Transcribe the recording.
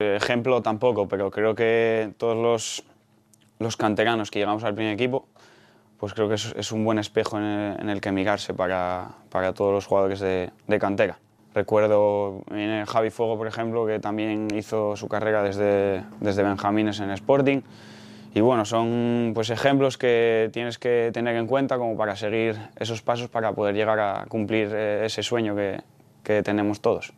Ejemplo tampoco, pero creo que todos los, los canteranos que llegamos al primer equipo, pues creo que es, es un buen espejo en el, en el que mirarse para, para, todos los jugadores de, de cantera. Recuerdo en Javi Fuego, por ejemplo, que también hizo su carrera desde, desde Benjamines en Sporting. Y bueno, son pues ejemplos que tienes que tener en cuenta como para seguir esos pasos para poder llegar a cumplir eh, ese sueño que, que tenemos todos.